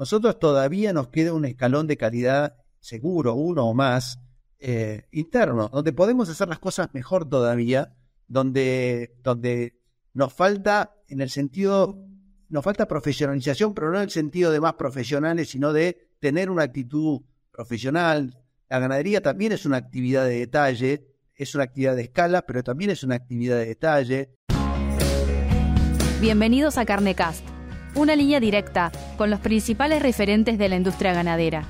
nosotros todavía nos queda un escalón de calidad seguro, uno o más, eh, interno, donde podemos hacer las cosas mejor todavía, donde, donde nos falta en el sentido, nos falta profesionalización, pero no en el sentido de más profesionales, sino de tener una actitud profesional. La ganadería también es una actividad de detalle, es una actividad de escala, pero también es una actividad de detalle. Bienvenidos a Carnecast, una línea directa con los principales referentes de la industria ganadera.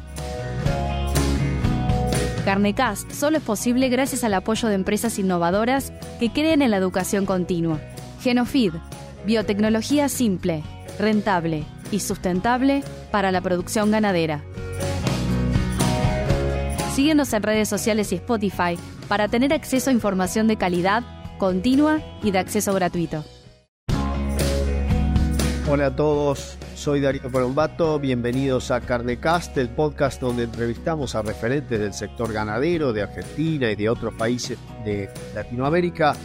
Carnecast solo es posible gracias al apoyo de empresas innovadoras que creen en la educación continua. Genofeed, biotecnología simple, rentable y sustentable para la producción ganadera. Síguenos en redes sociales y Spotify para tener acceso a información de calidad, continua y de acceso gratuito. Hola a todos, soy Darío Perombato, bienvenidos a Carnecast, el podcast donde entrevistamos a referentes del sector ganadero de Argentina y de otros países de Latinoamérica,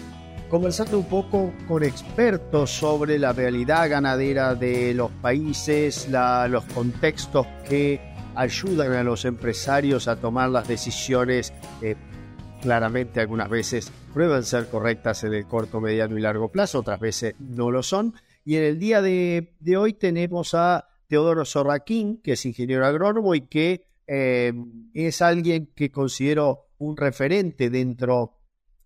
conversando un poco con expertos sobre la realidad ganadera de los países, los contextos que ayudan a los empresarios a tomar las decisiones que claramente algunas veces prueban ser correctas en el corto, mediano y largo plazo, otras veces no lo son. Y en el día de, hoy tenemos a Teodoro Sorraquín, que es ingeniero agrónomo y que eh, es alguien que considero un referente dentro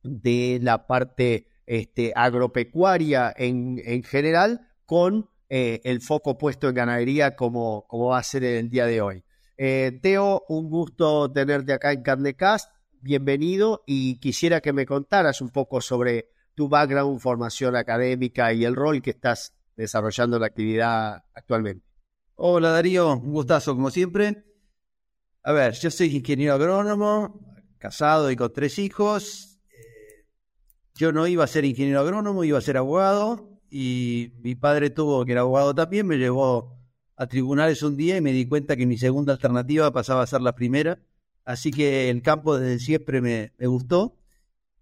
de la parte este, agropecuaria en, en, general, con eh, el foco puesto en ganadería como, como va a ser en el día de hoy. Eh, Teo, un gusto tenerte acá en Carnecast. Bienvenido y quisiera que me contaras un poco sobre tu background, formación académica y el rol que estás desarrollando en la actividad actualmente. Hola Darío, un gustazo como siempre. A ver, yo soy ingeniero agrónomo, casado y con tres hijos. Eh, yo no iba a ser ingeniero agrónomo, iba a ser abogado y mi padre tuvo que era abogado también, me llevó a tribunales un día y me di cuenta que mi segunda alternativa pasaba a ser la primera. Así que el campo desde siempre me, gustó.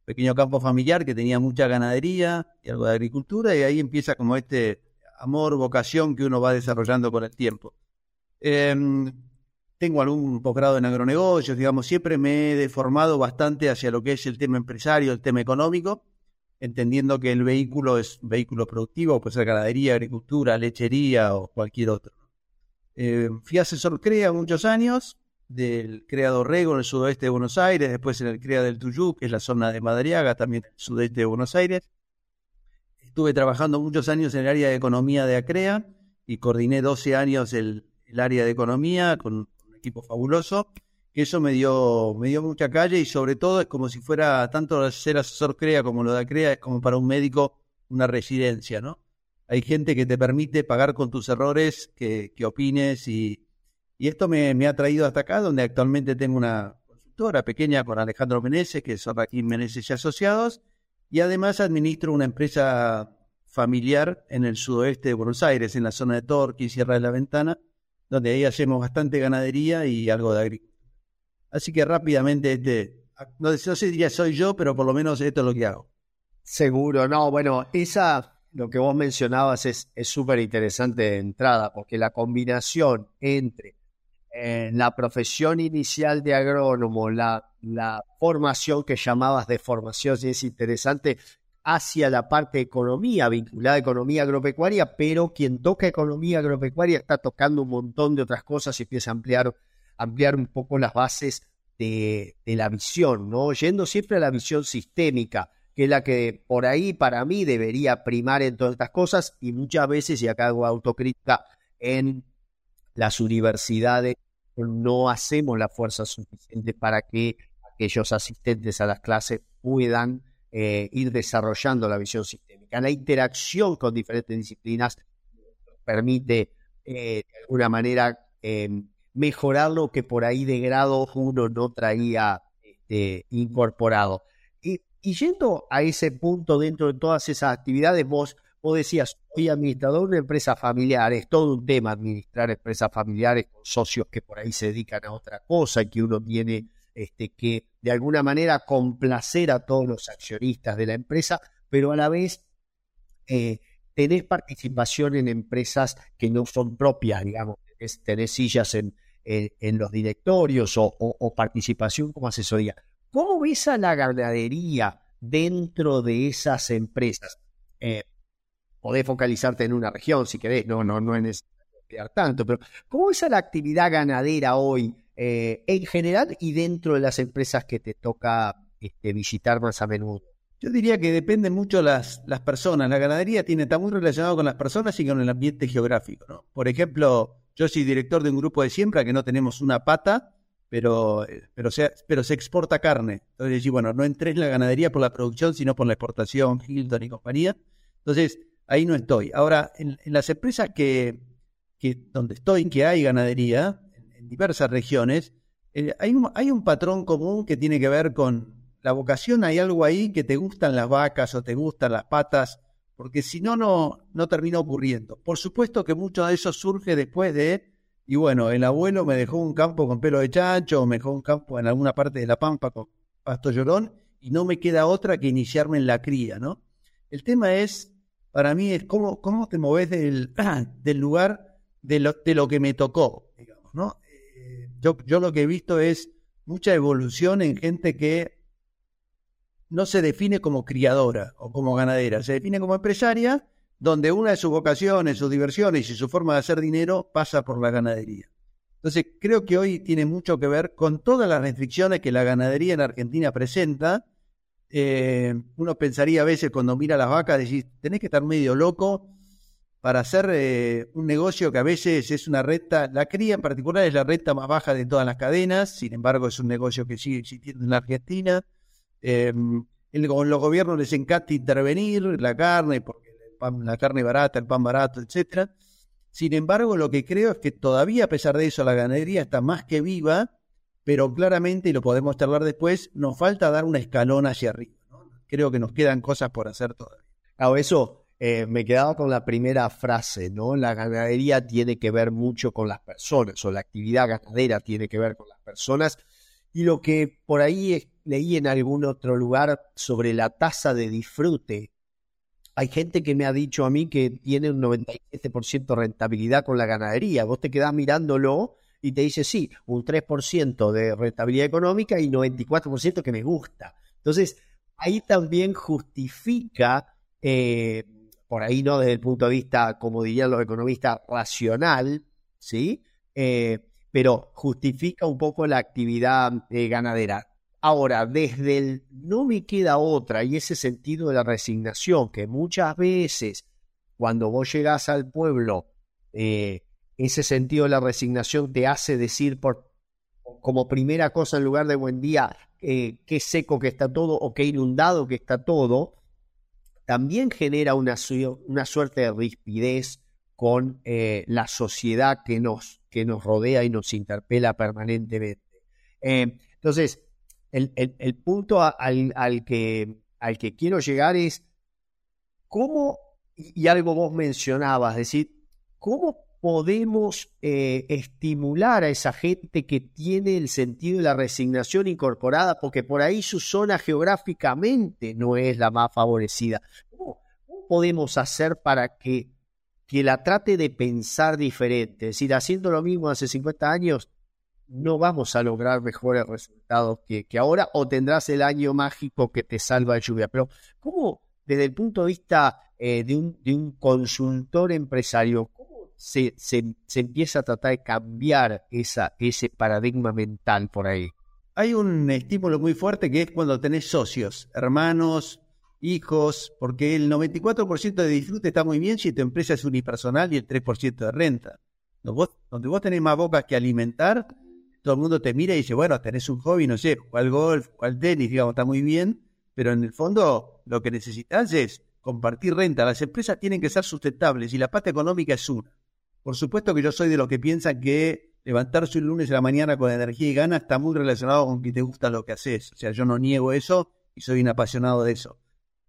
Pequeño campo familiar que tenía mucha ganadería y algo de agricultura y ahí empieza como este amor, vocación que uno va desarrollando con el tiempo. Em, tengo algún posgrado en agronegocios, digamos, siempre me he deformado bastante hacia lo que es el tema empresario, el tema económico, entendiendo que el vehículo es vehículo productivo, puede ser ganadería, agricultura, lechería o cualquier otro. Eh, fui asesor CREA muchos años, del CREA Dorrego en el sudoeste de Buenos Aires, después en el CREA del Tuyú, que es la zona de Madariaga, también en el sudeste de Buenos Aires. Estuve trabajando muchos años en el área de economía de ACREA y coordiné 12 años el, área de economía con un equipo fabuloso, que eso me dio, me dio mucha calle y sobre todo es como si fuera tanto ser asesor CREA como lo de ACREA, es como para un médico una residencia, ¿no? hay gente que te permite pagar con tus errores, que, opines y, esto me, ha traído hasta acá, donde actualmente tengo una consultora pequeña con Alejandro Meneses, que es aquí Meneses y Asociados, y además administro una empresa familiar en el sudoeste de Buenos Aires, en la zona de Torque y Sierra de la Ventana, donde ahí hacemos bastante ganadería y algo de agricultura. Así que rápidamente, este, no, sé si diría soy yo, pero por lo menos esto es lo que hago. Seguro, no, bueno, esa lo que vos mencionabas es súper interesante de entrada, porque la combinación entre eh, la profesión inicial de agrónomo, la, la formación que llamabas de formación, es interesante, hacia la parte de economía, vinculada a economía agropecuaria, pero quien toca economía agropecuaria está tocando un montón de otras cosas y empieza a ampliar, ampliar un poco las bases de, de la visión, ¿no? Yendo siempre a la visión sistémica que es la que por ahí para mí debería primar en todas estas cosas y muchas veces, y acá hago autocrítica, en las universidades no hacemos la fuerza suficiente para que aquellos asistentes a las clases puedan eh, ir desarrollando la visión sistémica. La interacción con diferentes disciplinas permite eh, de alguna manera em, mejorar lo que por ahí de grado uno no traía este, incorporado. Y yendo a ese punto dentro de todas esas actividades, vos, decías, soy administrador de una empresa familiar, es todo un tema administrar empresas familiares con socios que por ahí se dedican a otra cosa y que uno tiene este, que de alguna manera complacer a todos los accionistas de la empresa, pero a la vez eh, tenés participación en empresas que no son propias, digamos, de tenés sillas en, en, los directorios o, participación como asesoría. ¿Cómo ves a la ganadería dentro de esas empresas? Eh, podés focalizarte en una región si querés, no, no, no es necesario tanto, pero ¿cómo ves a la actividad ganadera hoy eh, en general y dentro de las empresas que te toca este, visitar más a menudo? Yo diría que dependen mucho las, las personas. La ganadería tiene, está muy relacionado con las personas y con el ambiente geográfico. ¿no? Por ejemplo, yo soy director de un grupo de siembra que no tenemos una pata, pero, eh, pero, se, pero se exporta carne. Entonces, bueno, no entré en la ganadería por la producción, sino por la exportación, Hilton y compañía. Entonces, ahí no estoy. Ahora, en, las empresas que, donde estoy, que hay ganadería, en, diversas regiones, eh, hay, un, hay un patrón común que tiene que ver con la vocación. Hay algo ahí que te gustan las vacas o te gustan las patas porque si no, no, no termina ocurriendo. Por supuesto que mucho de eso surge después de, y bueno, el abuelo me dejó un campo con pelo de chancho, o me dejó un campo en alguna parte de la pampa con pasto llorón, y no me queda otra que iniciarme en la cría, ¿no? El tema es, para mí, es cómo, cómo te moves del, del lugar de lo, de lo que me tocó, digamos, ¿no? Eh, yo, yo lo que he visto es mucha evolución en gente que no se define como criadora o como ganadera, se define como empresaria, donde una de sus vocaciones, sus diversiones y su forma de hacer dinero pasa por la ganadería. Entonces, creo que hoy tiene mucho que ver con todas las restricciones que la ganadería en Argentina presenta. Eh, uno pensaría a veces cuando mira las vacas, decir, tenés que estar medio loco para hacer eh, un negocio que a veces es una recta, la cría en particular es la recta más baja de todas las cadenas, sin embargo es un negocio que sigue existiendo en la Argentina eh, los gobiernos les encanta intervenir la carne, porque la carne barata, el pan barato, etcétera. Sin embargo, lo que creo es que todavía, a pesar de eso, la ganadería está más que viva, pero claramente, y lo podemos charlar después, nos falta dar un escalón hacia arriba. Creo que nos quedan cosas por hacer todavía. Claro, eso eh, me quedaba con la primera frase, ¿no? La ganadería tiene que ver mucho con las personas, o la actividad ganadera tiene que ver con las personas. Y lo que por ahí leí en algún otro lugar sobre la tasa de disfrute. Hay gente que me ha dicho a mí que tiene un 97% rentabilidad con la ganadería. Vos te quedás mirándolo y te dice, sí, un 3% de rentabilidad económica y 94% que me gusta. Entonces, ahí también justifica, eh, por ahí no desde el punto de vista, como dirían los economistas, racional, ¿sí? Eh, pero justifica un poco la actividad eh, ganadera. Ahora, desde el no me queda otra y ese sentido de la resignación que muchas veces cuando vos llegás al pueblo, eh, ese sentido de la resignación te hace decir por, como primera cosa en lugar de buen día, eh, qué seco que está todo o qué inundado que está todo, también genera una, una suerte de rispidez con eh, la sociedad que nos, que nos rodea y nos interpela permanentemente. entonces, el, punto al, que, al que quiero llegar es cómo, y algo vos mencionabas, es decir, cómo podemos eh, estimular a esa gente que tiene el sentido de la resignación incorporada, porque por ahí su zona geográficamente no es la más favorecida. ¿Cómo, podemos hacer para que, que la trate de pensar diferente? Es decir, haciendo lo mismo hace 50 años, no vamos a lograr mejores resultados que, ahora o tendrás el año mágico que te salva de lluvia. Pero ¿cómo, desde el punto de vista eh, de, un, de, un, consultor empresario, cómo se, se, empieza a tratar de cambiar esa, ese paradigma mental por ahí? Hay un estímulo muy fuerte que es cuando tenés socios, hermanos, hijos, porque el 94% de disfrute está muy bien si tu empresa es unipersonal y el 3% de renta. donde vos tenés más bocas que alimentar, todo el mundo te mira y dice, bueno, tenés un hobby, no sé, jugar golf, jugar tenis, digamos, está muy bien, pero en el fondo lo que necesitas es compartir renta. Las empresas tienen que ser sustentables y la parte económica es una. Por supuesto que yo soy de los que piensan que levantarse un lunes a la mañana con energía y ganas está muy relacionado con que te gusta lo que haces. O sea, yo no niego eso y soy un apasionado de eso.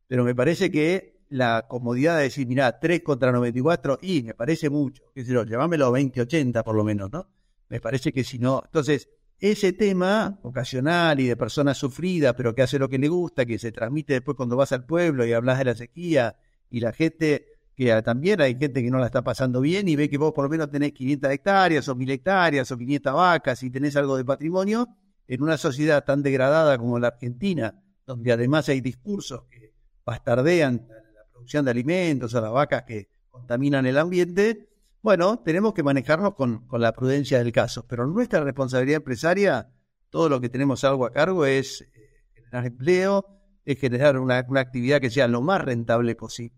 Pero me parece que la comodidad de decir, mira, 3 contra 94, y me parece mucho, qué sé yo, llevámelo 20-80 por lo menos, ¿no? Me parece que si no. Entonces, ese tema ocasional y de persona sufrida, pero que hace lo que le gusta, que se transmite después cuando vas al pueblo y hablas de la sequía y la gente que también hay gente que no la está pasando bien y ve que vos por lo menos tenés 500 hectáreas o 1000 hectáreas o 500 vacas y tenés algo de patrimonio, en una sociedad tan degradada como la Argentina, donde además hay discursos que bastardean la producción de alimentos, a las vacas que contaminan el ambiente, bueno, tenemos que manejarnos con, con la prudencia del caso. Pero nuestra responsabilidad empresaria, todo lo que tenemos algo a cargo es eh, generar empleo, es generar una, una actividad que sea lo más rentable posible.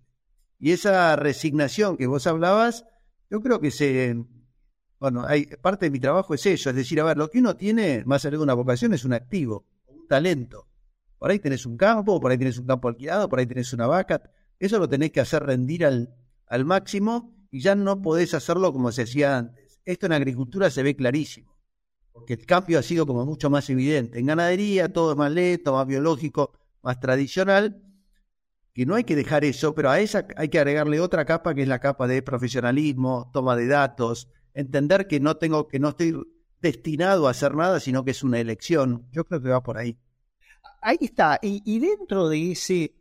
Y esa resignación que vos hablabas, yo creo que se, bueno, hay, parte de mi trabajo es eso, es decir, a ver, lo que uno tiene, más allá de una vocación, es un activo, un talento. Por ahí tenés un campo, por ahí tenés un campo alquilado, por ahí tenés una vaca. Eso lo tenés que hacer rendir al, al máximo y ya no podés hacerlo como se hacía antes. Esto en agricultura se ve clarísimo, porque el cambio ha sido como mucho más evidente. En ganadería todo es más lento, más biológico, más tradicional, que no hay que dejar eso, pero a esa hay que agregarle otra capa que es la capa de profesionalismo, toma de datos, entender que no tengo, que no estoy destinado a hacer nada, sino que es una elección. Yo creo que va por ahí. Ahí está. Y, dentro de ese,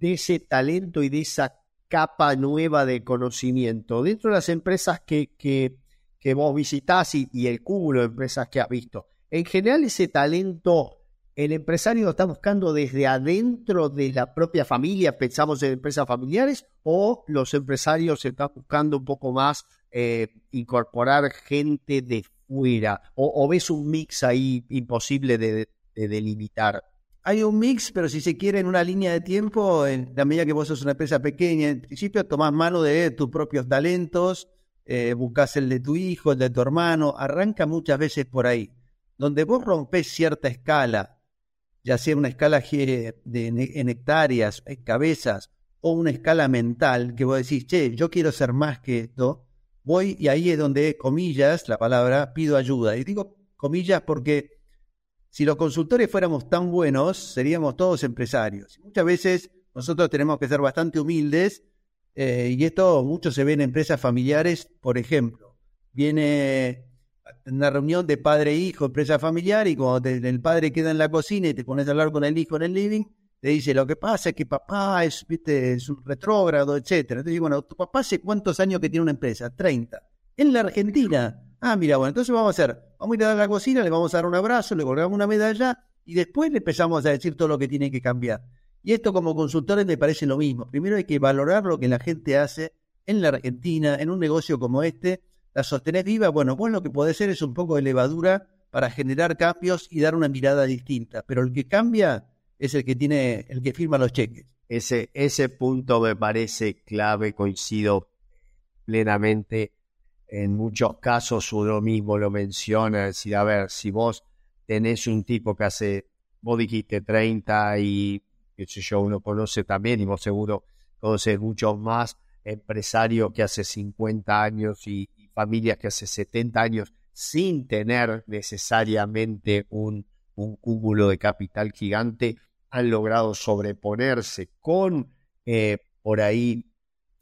de ese talento y de esa capa nueva de conocimiento, dentro de las empresas que, que, que vos visitás y, y, el cúmulo de empresas que has visto, en general ese talento, el empresario lo está buscando desde adentro de la propia familia, pensamos en empresas familiares, o los empresarios están buscando un poco más eh, incorporar gente de fuera? O, ves un mix ahí imposible de, delimitar? Hay un mix, pero si se quiere en una línea de tiempo, en la medida que vos sos una empresa pequeña, en principio tomás mano de tus propios talentos, eh, buscas el de tu hijo, el de tu hermano, arranca muchas veces por ahí. Donde vos rompés cierta escala, ya sea una escala de, en hectáreas, en cabezas, o una escala mental, que vos decís, che, yo quiero ser más que esto, voy y ahí es donde, comillas, la palabra, pido ayuda. Y digo comillas porque si los consultores fuéramos tan buenos, seríamos todos empresarios. Muchas veces nosotros tenemos que ser bastante humildes eh, y esto mucho se ve en empresas familiares, por ejemplo. Viene una reunión de padre e hijo, empresa familiar, y cuando el padre queda en la cocina y te pones a hablar con el hijo en el living, te dice, lo que pasa es que papá es, ¿viste? es un retrógrado, etcétera. Entonces, bueno, tu papá hace cuántos años que tiene una empresa? 30. En la Argentina. Ah, mira, bueno, entonces vamos a hacer, vamos a ir a la cocina, le vamos a dar un abrazo, le colgamos una medalla y después le empezamos a decir todo lo que tiene que cambiar. Y esto como consultores me parece lo mismo. Primero hay que valorar lo que la gente hace en la Argentina, en un negocio como este, la sostenés viva, bueno, vos lo que podés hacer es un poco de levadura para generar cambios y dar una mirada distinta. Pero el que cambia es el que tiene, el que firma los cheques. Ese, ese punto me parece clave, coincido plenamente. En muchos casos uno mismo lo menciona, decir, a ver, si vos tenés un tipo que hace, vos dijiste 30 y qué sé yo, uno conoce también, y vos seguro conoces muchos más empresarios que hace 50 años y familias que hace 70 años sin tener necesariamente un, un cúmulo de capital gigante, han logrado sobreponerse con eh, por ahí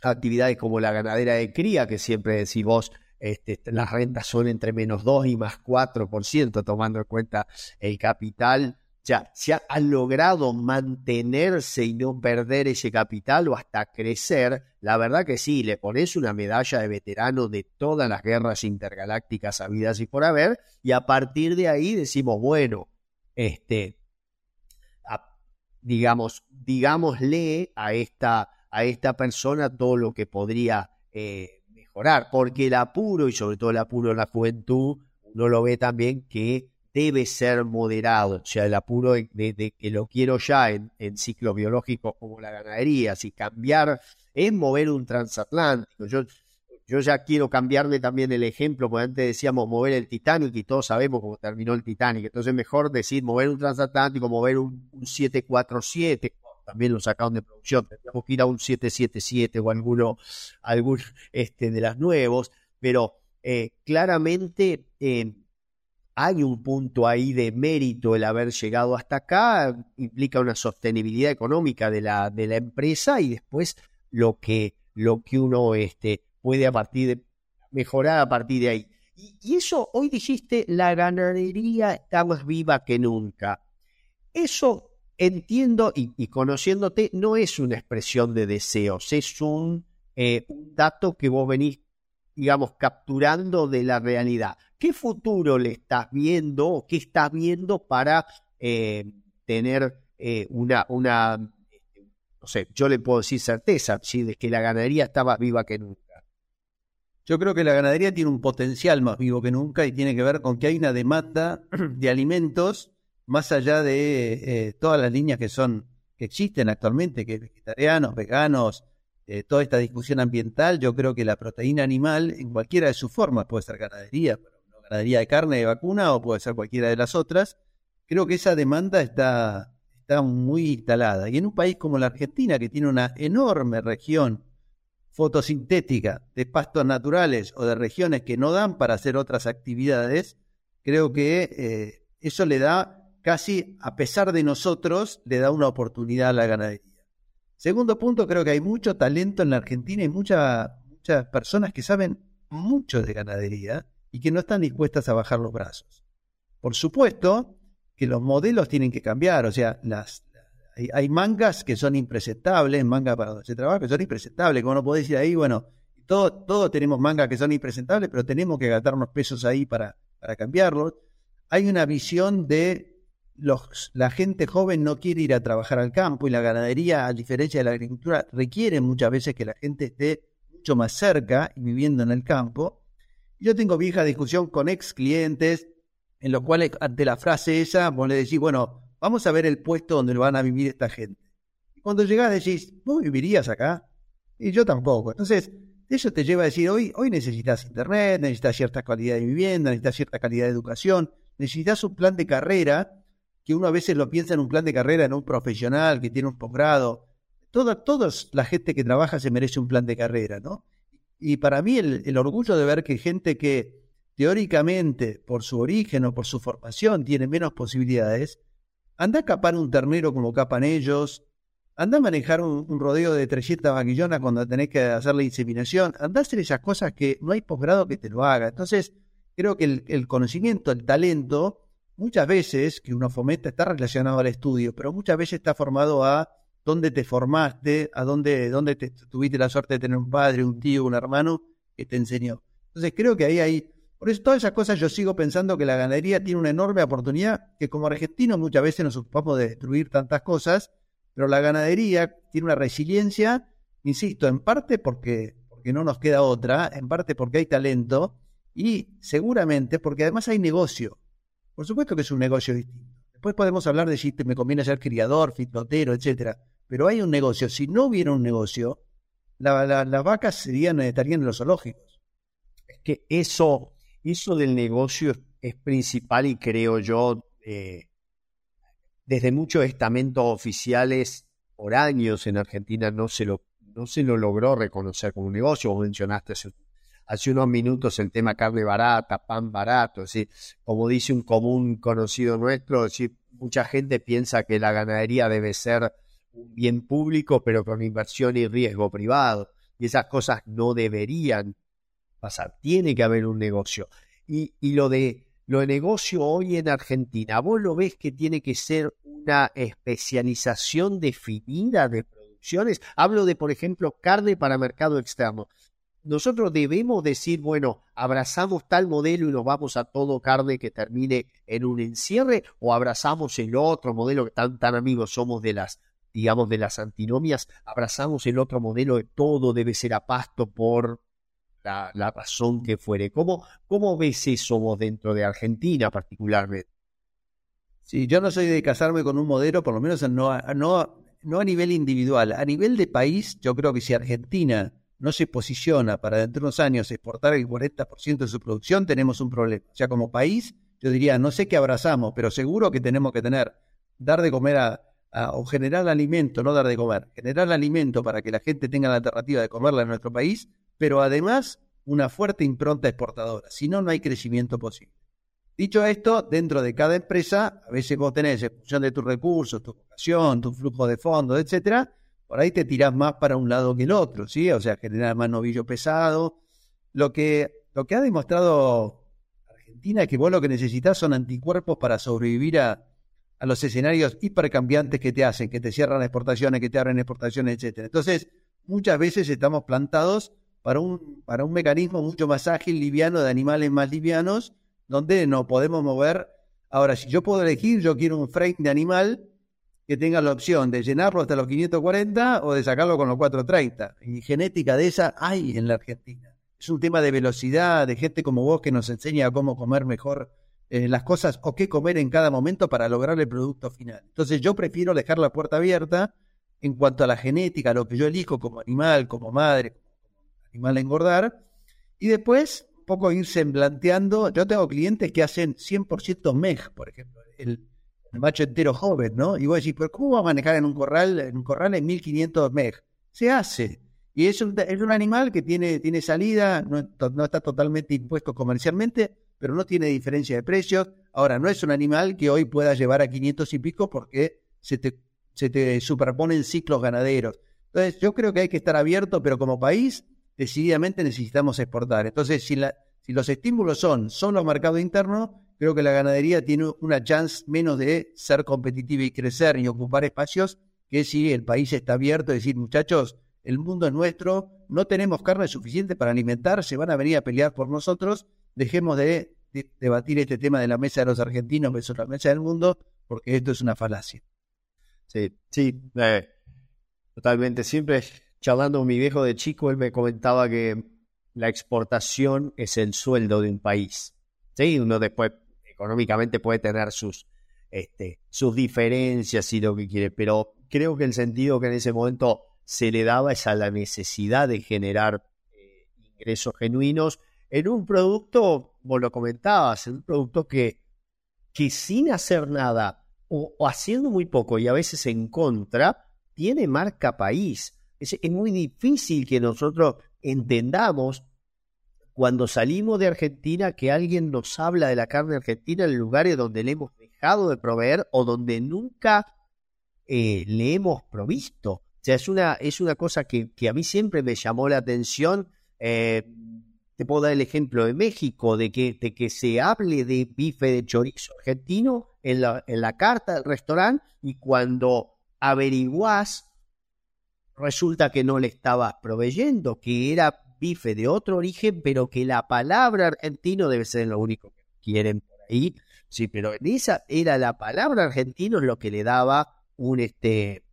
actividades como la ganadera de cría, que siempre decís vos, este, las rentas son entre menos 2 y más 4%, tomando en cuenta el capital. Ya, se han logrado mantenerse y no perder ese capital o hasta crecer, la verdad que sí, le pones una medalla de veterano de todas las guerras intergalácticas habidas y por haber, y a partir de ahí decimos, bueno, este, digamos, digámosle a esta, a esta persona todo lo que podría eh, mejorar, porque el apuro, y sobre todo el apuro en la juventud, uno lo ve también que debe ser moderado, o sea, el apuro de, que lo quiero ya en, en, ciclos biológicos como la ganadería, si cambiar es mover un transatlántico. Yo yo ya quiero cambiarle también el ejemplo, porque antes decíamos mover el Titanic y todos sabemos cómo terminó el Titanic. Entonces mejor decir mover un transatlántico, mover un, 747, también lo sacaron de producción, tendríamos que ir a un 777 o alguno, algún este, de las nuevos, pero eh, claramente eh, hay un punto ahí de mérito el haber llegado hasta acá, implica una sostenibilidad económica de la, de la empresa y después lo que, lo que uno este, puede a partir de mejorar a partir de ahí. Y, eso, hoy dijiste, la ganadería está más viva que nunca. Eso entiendo y, conociéndote, no es una expresión de deseos, es un eh, un dato que vos venís, digamos, capturando de la realidad. ¿Qué futuro le estás viendo o qué estás viendo para eh, tener eh, una, una, no sé, yo le puedo decir certeza, ¿sí? de que la ganadería está más viva que nunca? Yo creo que la ganadería tiene un potencial más vivo que nunca y tiene que ver con que hay una demanda de alimentos más allá de eh, todas las líneas que son que existen actualmente, que vegetarianos, veganos, eh, toda esta discusión ambiental, yo creo que la proteína animal en cualquiera de sus formas, puede ser ganadería, ganadería de carne, de vacuna o puede ser cualquiera de las otras, creo que esa demanda está, está muy instalada. Y en un país como la Argentina, que tiene una enorme región fotosintética de pastos naturales o de regiones que no dan para hacer otras actividades, creo que eh, eso le da casi, a pesar de nosotros, le da una oportunidad a la ganadería. Segundo punto, creo que hay mucho talento en la Argentina y muchas personas que saben mucho de ganadería y que no están dispuestas a bajar los brazos. Por supuesto que los modelos tienen que cambiar, o sea, hay, mangas que son impresentables, mangas para donde se trabaja que son impresentables, como no podés decir ahí, bueno, todos todo tenemos mangas que son impresentables, pero tenemos que gastarnos pesos ahí para, para cambiarlos. Hay una visión de la gente joven no quiere ir a trabajar al campo y la ganadería, a diferencia de la agricultura, requiere muchas veces que la gente esté mucho más cerca y viviendo en el campo. Yo tengo vieja discusión con ex clientes en los cuales ante la frase esa vos le decís, bueno, vamos a ver el puesto donde van a vivir esta gente. Y cuando llegás decís, ¿vos vivirías acá? Y yo tampoco. Entonces, eso te lleva a decir, hoy, hoy necesitas internet, necesitas cierta calidad de vivienda, necesitas cierta calidad de educación, necesitas un plan de carrera que uno a veces lo piensa en un plan de carrera, en un profesional que tiene un posgrado. Toda, toda la gente que trabaja se merece un plan de carrera, ¿no? Y para mí el, orgullo de ver que gente que teóricamente, por su origen o por su formación, tiene menos posibilidades, anda a capar un ternero como capan ellos, anda a manejar un, rodeo de 300 vaquillonas cuando tenés que hacer la inseminación, anda a hacer esas cosas que no hay posgrado que te lo haga. Entonces, creo que el conocimiento, el talento, muchas veces que uno fomenta está relacionado al estudio, pero muchas veces está formado a dónde te formaste, a dónde, dónde te, tuviste la suerte de tener un padre, un tío, un hermano que te enseñó. Entonces creo que ahí hay, por eso todas esas cosas yo sigo pensando que la ganadería tiene una enorme oportunidad, que como argentinos muchas veces nos ocupamos de destruir tantas cosas, pero la ganadería tiene una resiliencia, insisto, en parte porque, porque no nos queda otra, en parte porque hay talento y seguramente porque además hay negocio. Por supuesto que es un negocio distinto. Después podemos hablar de si me conviene ser criador, fitotero, etcétera. Pero hay un negocio. Si no hubiera un negocio, las vacas serían, estarían en los zoológicos. Es que eso, eso del negocio es, principal y creo yo, eh, desde muchos estamentos oficiales por años en Argentina no se lo, no se lo logró reconocer como un negocio. Vos mencionaste hace hace unos minutos el tema carne barata, pan barato, como dice un común conocido nuestro, mucha gente piensa que la ganadería debe ser un bien público, pero con inversión y riesgo privado. Y esas cosas no deberían pasar. Tiene que haber un negocio. Y, y lo de lo de negocio hoy en Argentina, ¿vos lo ves que tiene que ser una especialización definida de producciones? Hablo de, por ejemplo, carne para mercado externo nosotros debemos decir, bueno, abrazamos tal modelo y nos vamos a todo carne que termine en un encierre, o abrazamos el otro modelo que tan, tan amigos somos de las, digamos, de las antinomias, abrazamos el otro modelo de todo debe ser a pasto por la, razón que fuere. ¿Cómo, ¿Cómo ves eso vos dentro de Argentina particularmente? Sí, yo no soy de casarme con un modelo, por lo menos no, no, no a nivel individual. A nivel de país, yo creo que si Argentina no se posiciona para dentro de unos años exportar el 40% de su producción, tenemos un problema. O sea, como país, yo diría, no sé qué abrazamos, pero seguro que tenemos que tener, dar de comer a, o generar alimento, no dar de comer, generar alimento para que la gente tenga la alternativa de comerla en nuestro país, pero además una fuerte impronta exportadora. Si no, no hay crecimiento posible. Dicho esto, dentro de cada empresa, a veces vos tenés, en función de tus recursos, tu vocación, tu flujo de fondos, etcétera, por ahí te tirás más para un lado que el otro, ¿sí? O sea, generar más novillo pesado. Lo que, lo que ha demostrado Argentina es que vos lo que necesitas son anticuerpos para sobrevivir a, los escenarios hipercambiantes que te hacen, que te cierran exportaciones, que te abren exportaciones, etcétera. Entonces, muchas veces estamos plantados para un, para un mecanismo mucho más ágil, liviano, de animales más livianos, donde no podemos mover. Ahora, si yo puedo elegir, yo quiero un frame de animal que tenga la opción de llenarlo hasta los 540 o de sacarlo con los 430. Y genética de esa hay en la Argentina. Es un tema de velocidad, de gente como vos que nos enseña cómo comer mejor eh, las cosas o qué comer en cada momento para lograr el producto final. Entonces yo prefiero dejar la puerta abierta en cuanto a la genética, lo que yo elijo como animal, como madre, como animal a engordar, y después un poco ir semblanteando. Yo tengo clientes que hacen 100% MEG, por ejemplo, el, macho entero joven, ¿no? Y vos decís, pero ¿cómo va a manejar en un corral, en un corral en 1500 MEG? Se hace. Y es un, es un animal que tiene, tiene salida, no, no está totalmente impuesto comercialmente, pero no tiene diferencia de precios. Ahora, no es un animal que hoy pueda llevar a 500 y pico porque se te se te superponen ciclos ganaderos. Entonces, yo creo que hay que estar abierto, pero como país, decididamente necesitamos exportar. Entonces, si, la, si los estímulos son solo mercado interno, creo que la ganadería tiene una chance menos de ser competitiva y crecer y ocupar espacios que si el país está abierto y decir, muchachos, el mundo es nuestro, no tenemos carne suficiente para alimentar, se van a venir a pelear por nosotros, dejemos de, debatir este tema de la mesa de los argentinos versus la mesa del mundo, porque esto es una falacia. Sí, sí, eh, totalmente. Siempre charlando con mi viejo de chico, él me comentaba que la exportación es el sueldo de un país. Sí, uno después económicamente puede tener sus, este, sus diferencias y lo que quiere, pero creo que el sentido que en ese momento se le daba es a la necesidad de generar eh, ingresos genuinos en un producto, vos lo comentabas, en un producto que, que sin hacer nada o, haciendo muy poco y a veces en contra, tiene marca país. Es, es muy difícil que nosotros entendamos cuando salimos de Argentina que alguien nos habla de la carne argentina en lugares donde le hemos dejado de proveer o donde nunca eh, le hemos provisto. O sea, es una, es una cosa que, a mí siempre me llamó la atención. Eh, te puedo dar el ejemplo de México, de que, de que se hable de bife de chorizo argentino en la, en la carta del restaurante y cuando averiguás, resulta que no le estabas proveyendo, que era bife de otro origen, pero que la palabra argentino debe ser lo único que quieren por ahí. Sí, pero en esa era la palabra argentino lo que le daba un, este,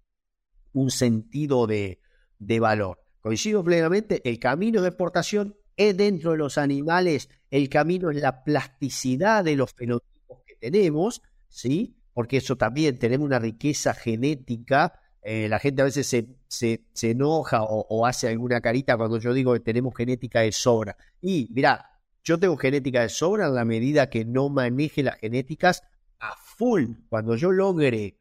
un sentido de, de valor. Coincido plenamente, el camino de exportación es dentro de los animales, el camino es la plasticidad de los fenotipos que tenemos, ¿sí? Porque eso también, tenemos una riqueza genética. Eh, la gente a veces se, se, enoja o, hace alguna carita cuando yo digo que tenemos genética de sobra. Y mirá, yo tengo genética de sobra en la medida que no maneje las genéticas a full. Cuando yo logre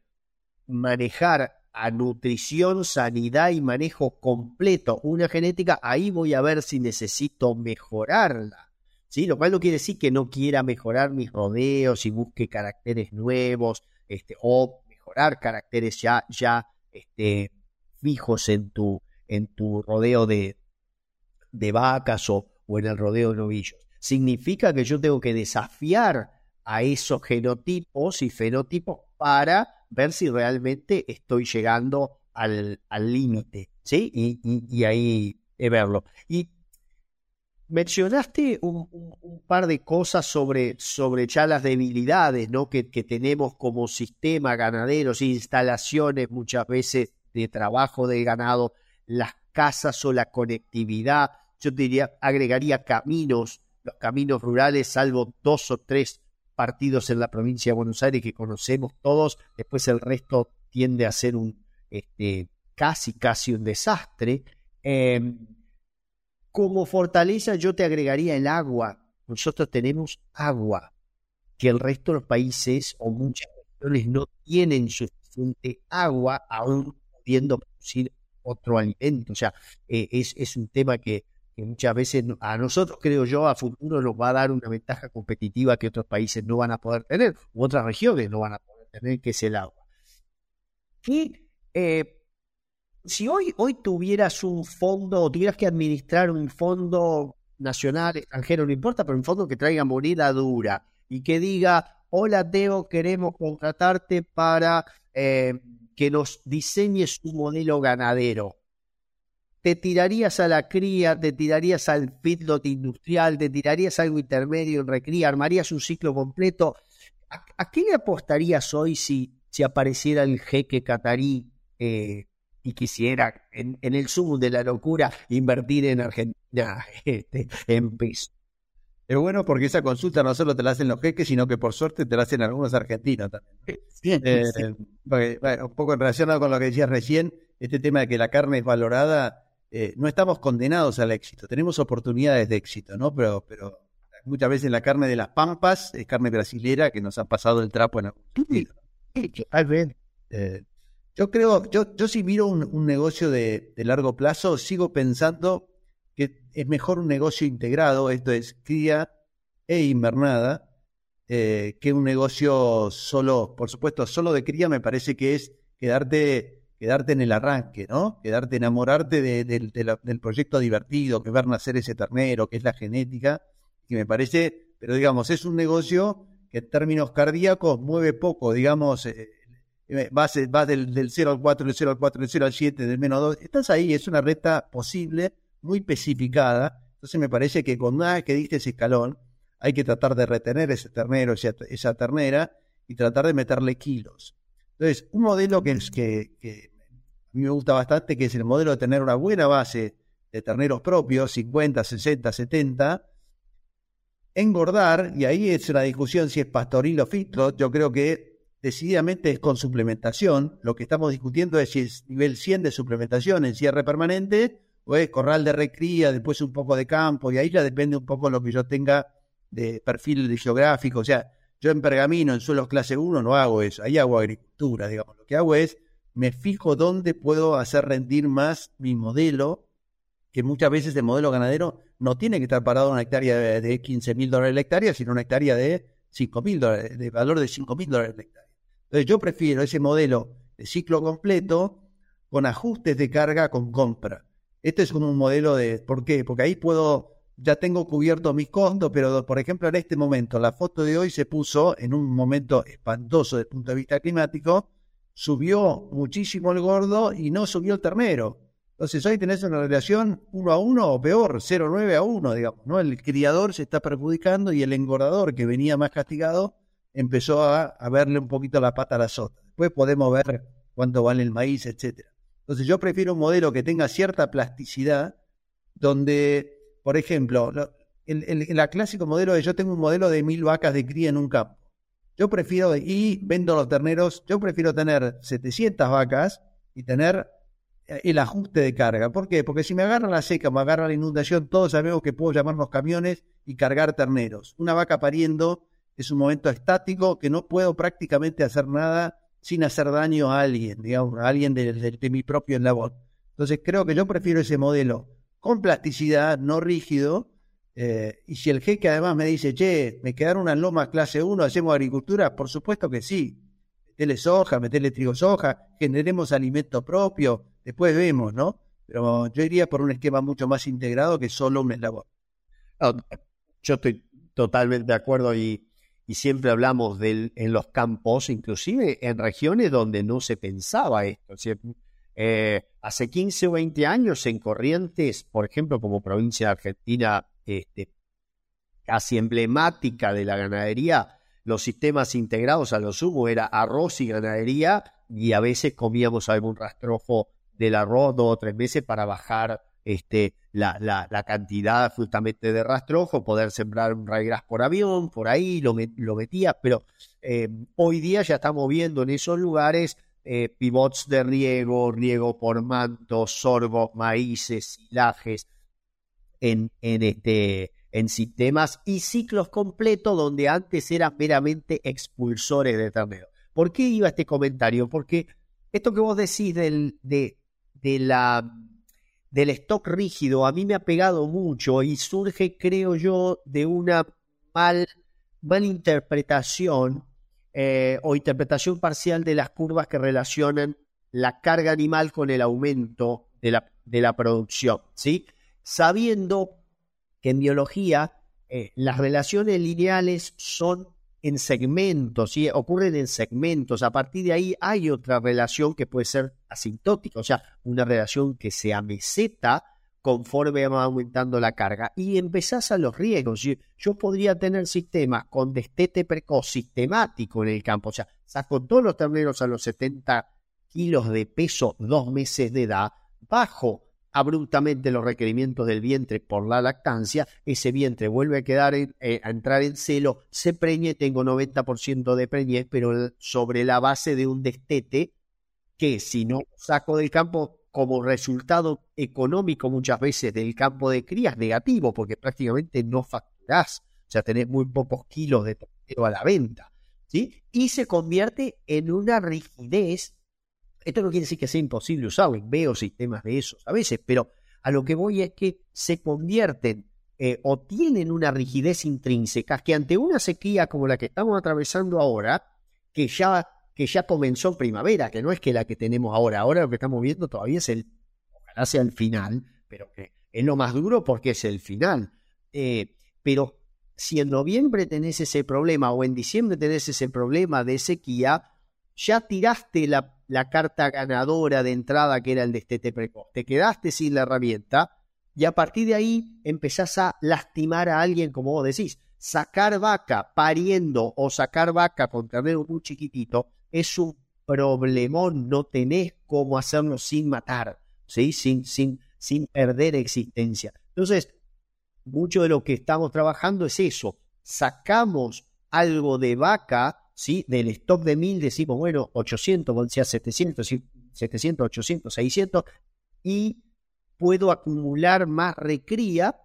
manejar a nutrición, sanidad y manejo completo una genética, ahí voy a ver si necesito mejorarla. ¿sí? Lo cual no quiere decir que no quiera mejorar mis rodeos y busque caracteres nuevos, este, o mejorar caracteres ya, ya este, fijos en tu, en tu rodeo de, de vacas o, o en el rodeo de novillos. Significa que yo tengo que desafiar a esos genotipos y fenotipos para ver si realmente estoy llegando al límite, ¿sí? Y, y, y ahí verlo. Y Mencionaste un, par de cosas sobre, sobre ya las debilidades ¿no? que, tenemos como sistema ganaderos, instalaciones muchas veces de trabajo del ganado, las casas o la conectividad. Yo diría, agregaría caminos, los caminos rurales, salvo dos o tres partidos en la provincia de Buenos Aires que conocemos todos, después el resto tiende a ser un este, casi, casi un desastre. Em, como fortaleza yo te agregaría el agua. Nosotros tenemos agua, que el resto de los países o muchas regiones no tienen suficiente agua aún pudiendo producir otro alimento. O sea, eh, es, un tema que, muchas veces a nosotros, creo yo, a futuro nos va a dar una ventaja competitiva que otros países no van a poder tener, u otras regiones no van a poder tener, que es el agua. Y eh, si hoy, hoy tuvieras un fondo o tuvieras que administrar un fondo nacional, extranjero, no importa, pero un fondo que traiga moneda dura y que diga, hola Teo, queremos contratarte para eh, que nos diseñes un modelo ganadero. te tirarías a la cría, te tirarías al feedlot industrial, te tirarías algo intermedio en recría, armarías un ciclo completo. ¿A, qué le apostarías hoy si, si apareciera el jeque catarí eh, y quisiera, en, el sumo de la locura, invertir en Argentina este, en peso? Es bueno porque esa consulta no solo te la hacen los jeques, sino que por suerte te la hacen algunos argentinos también. Eh, un poco relacionado con lo que decías recién, este tema de que la carne es valorada, eh, no estamos condenados al éxito, tenemos oportunidades de éxito, ¿no? Pero, pero muchas veces la carne de las pampas es carne brasilera que nos ha pasado el trapo en algún sentido. Eh, yo creo, yo, yo si miro un, negocio de, largo plazo, sigo pensando que es mejor un negocio integrado, esto es cría e invernada, eh, que un negocio solo, por supuesto, solo de cría me parece que es quedarte quedarte en el arranque, ¿no? Quedarte, enamorarte del proyecto divertido, que ver nacer ese ternero, que es la genética, que me parece, pero digamos, es un negocio que en términos cardíacos mueve poco, digamos, eh, eh, vas, del, del, 0 al 4, del 0 al 4, del 0 al 7, del menos 2, estás ahí, es una recta posible, muy especificada, entonces me parece que con nada que diste ese escalón, hay que tratar de retener ese ternero, esa, esa ternera, y tratar de meterle kilos. Entonces, un modelo que, que, que a mí me gusta bastante, que es el modelo de tener una buena base de terneros propios, 50, 60, 70, engordar, y ahí es una discusión si es pastoril o feedlot, yo creo que decididamente es con suplementación, lo que estamos discutiendo es si es nivel 100 de suplementación en cierre permanente o es corral de recría, después un poco de campo, y ahí ya depende un poco lo que yo tenga de perfil geográfico, o sea, yo en pergamino, en suelos clase 1 no hago eso, ahí hago agricultura, digamos, lo que hago es me fijo dónde puedo hacer rendir más mi modelo, que muchas veces el modelo ganadero no tiene que estar parado en una hectárea de, 15 mil dólares la hectárea, sino una hectárea de 5 mil dólares, de valor de 5 mil dólares la hectárea. Entonces yo prefiero ese modelo de ciclo completo con ajustes de carga con compra. Este es un modelo de, ¿por qué? Porque ahí puedo, ya tengo cubierto mis costos, pero por ejemplo en este momento, la foto de hoy se puso en un momento espantoso desde el punto de vista climático, subió muchísimo el gordo y no subió el ternero. Entonces hoy tenés una relación uno a uno o peor, 0,9 a 1, digamos, ¿no? El criador se está perjudicando y el engordador que venía más castigado empezó a, verle un poquito la pata a la sota. Después podemos ver cuánto vale el maíz, etcétera. Entonces yo prefiero un modelo que tenga cierta plasticidad, donde, por ejemplo, el, el, clásico modelo de yo tengo un modelo de mil vacas de cría en un campo. Yo prefiero, y vendo los terneros, yo prefiero tener 700 vacas y tener eh, el ajuste de carga. ¿Por qué? Porque si me agarra la seca, me agarra la inundación, todos sabemos que puedo llamar los camiones y cargar terneros. Una vaca pariendo es un momento estático que no puedo prácticamente hacer nada sin hacer daño a alguien, digamos, a alguien de, de mi propio labor. Entonces creo que yo prefiero ese modelo con plasticidad, no rígido, eh, y si el jeque además me dice, che, me quedaron unas lomas clase 1, hacemos agricultura, por supuesto que sí. Metele soja, metele trigo soja, generemos alimento propio, después vemos, ¿no? Pero yo iría por un esquema mucho más integrado que solo un eslabón. yo estoy totalmente de acuerdo y, siempre hablamos del, en los campos, inclusive en regiones donde no se pensaba esto. Eh, hace 15 o 20 años en Corrientes, por ejemplo, como provincia de Argentina este, casi emblemática de la ganadería, los sistemas integrados a lo sumo era arroz y ganadería y a veces comíamos algún rastrojo del arroz dos o tres meses para bajar este, la, la, cantidad justamente de rastrojo, poder sembrar un ryegrass por avión, por ahí lo, lo metía, pero eh, hoy día ya estamos viendo en esos lugares eh, pivots de riego, riego por manto, sorbos, maíces, silajes, en, en, este, en sistemas y ciclos completos donde antes eran meramente expulsores de ternero. ¿Por qué iba este comentario? Porque esto que vos decís del, de, de la, del stock rígido a mí me ha pegado mucho y surge, creo yo, de una mal, mal interpretación eh, o interpretación parcial de las curvas que relacionan la carga animal con el aumento de la, de la producción. ¿sí? sabiendo que en biología eh, las relaciones lineales son en segmentos, ¿sí? ocurren en segmentos. A partir de ahí hay otra relación que puede ser asintótica, o sea, una relación que se ameseta conforme va aumentando la carga. Y empezás a los riesgos. Yo podría tener sistemas con destete precoz sistemático en el campo, o sea, saco todos los terneros a los 70 kilos de peso, dos meses de edad, bajo abruptamente los requerimientos del vientre por la lactancia, ese vientre vuelve a quedar eh, a entrar en celo, se preñe, tengo 90% de preñez, pero sobre la base de un destete que si no saco del campo como resultado económico muchas veces del campo de crías negativo, porque prácticamente no facturás, o sea, tenés muy pocos kilos de a la venta, ¿sí? Y se convierte en una rigidez esto no quiere decir que sea imposible usarlo, veo sistemas de esos a veces, pero a lo que voy es que se convierten eh, o tienen una rigidez intrínseca que ante una sequía como la que estamos atravesando ahora, que ya, que ya comenzó en primavera, que no es que la que tenemos ahora, ahora lo que estamos viendo todavía es el, ojalá sea el final, pero que es lo más duro porque es el final. Eh, pero si en noviembre tenés ese problema o en diciembre tenés ese problema de sequía, ya tiraste la la carta ganadora de entrada que era el destete precoz. Te quedaste sin la herramienta y a partir de ahí empezás a lastimar a alguien, como vos decís. Sacar vaca pariendo o sacar vaca con ternero muy chiquitito es un problemón, no tenés cómo hacerlo sin matar, ¿sí? sin, sin, sin perder existencia. Entonces, mucho de lo que estamos trabajando es eso. Sacamos algo de vaca ¿sí? Del stock de 1000 decimos, bueno, 800, sea 700, 700, 800, 600, y puedo acumular más recría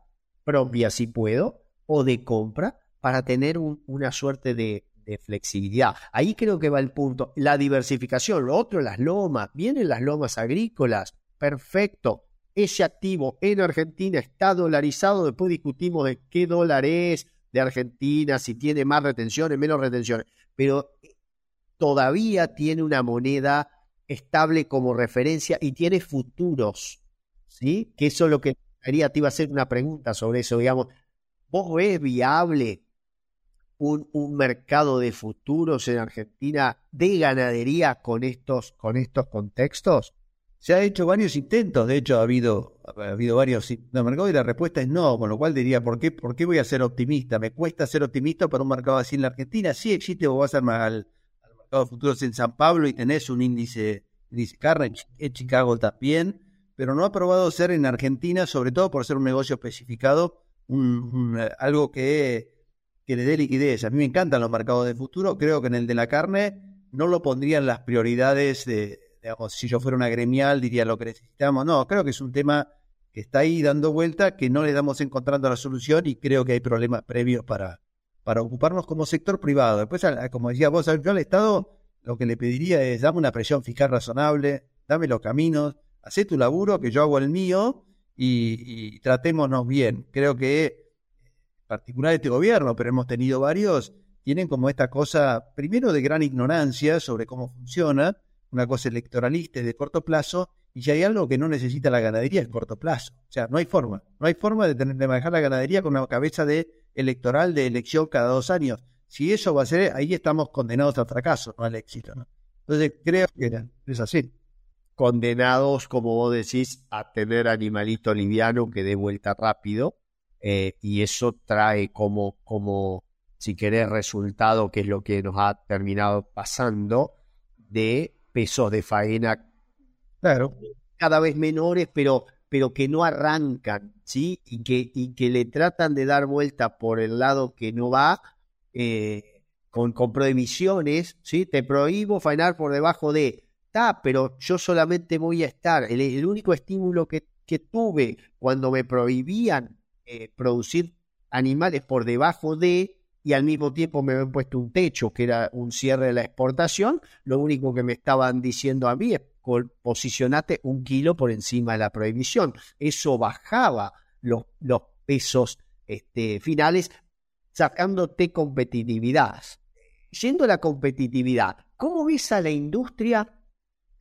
propia si puedo, o de compra, para tener una suerte de, de flexibilidad. Ahí creo que va el punto. La diversificación, lo otro, las lomas, vienen las lomas agrícolas, perfecto. Ese activo en Argentina está dolarizado, después discutimos de qué dólar es de Argentina, si tiene más retenciones, menos retenciones pero todavía tiene una moneda estable como referencia y tiene futuros, ¿sí? Que eso es lo que quería, te iba a hacer una pregunta sobre eso, digamos, ¿vos ves viable un, un mercado de futuros en Argentina de ganadería con estos, con estos contextos? Se ha hecho varios intentos, de hecho ha habido, ha habido varios intentos mercado y la respuesta es no, con lo cual diría, ¿por qué, ¿por qué voy a ser optimista? ¿Me cuesta ser optimista para un mercado así en la Argentina? Sí existe, vos vas al, al mercado de futuros en San Pablo y tenés un índice, índice carne, en Chicago también, pero no ha probado ser en Argentina, sobre todo por ser un negocio especificado, un, algo que, que le dé liquidez. A mí me encantan los mercados de futuro, creo que en el de la carne no lo pondrían las prioridades de si yo fuera una gremial diría lo que necesitamos. No, creo que es un tema que está ahí dando vuelta, que no le damos encontrando la solución y creo que hay problemas previos para, para ocuparnos como sector privado. Después, como decía vos, yo al Estado lo que le pediría es dame una presión fiscal razonable, dame los caminos, haz tu laburo, que yo hago el mío y, tratémonos bien. Creo que, en particular este gobierno, pero hemos tenido varios, tienen como esta cosa, primero de gran ignorancia sobre cómo funciona, una cosa electoralista y de corto plazo, y si hay algo que no necesita la ganadería es corto plazo. O sea, no hay forma. No hay forma de, tener, de manejar la ganadería con una cabeza de electoral de elección cada dos años. Si eso va a ser, ahí estamos condenados al fracaso, no al éxito. Entonces creo que es así. Condenados, como vos decís, a tener animalito liviano que dé vuelta rápido. Eh, y eso trae como, como, si querés, resultado, que es lo que nos ha terminado pasando, de pesos de faena claro. cada vez menores, pero, pero que no arrancan, ¿sí? Y que, y que le tratan de dar vuelta por el lado que no va, eh, con, con prohibiciones, ¿sí? Te prohíbo faenar por debajo de, está, pero yo solamente voy a estar, el, único estímulo que, que, tuve cuando me prohibían eh, producir animales por debajo de, y al mismo tiempo me habían puesto un techo que era un cierre de la exportación, lo único que me estaban diciendo a mí es posicionate un kilo por encima de la prohibición. Eso bajaba los, pesos este, finales, sacándote competitividad. Yendo a la competitividad, ¿cómo ves a la industria?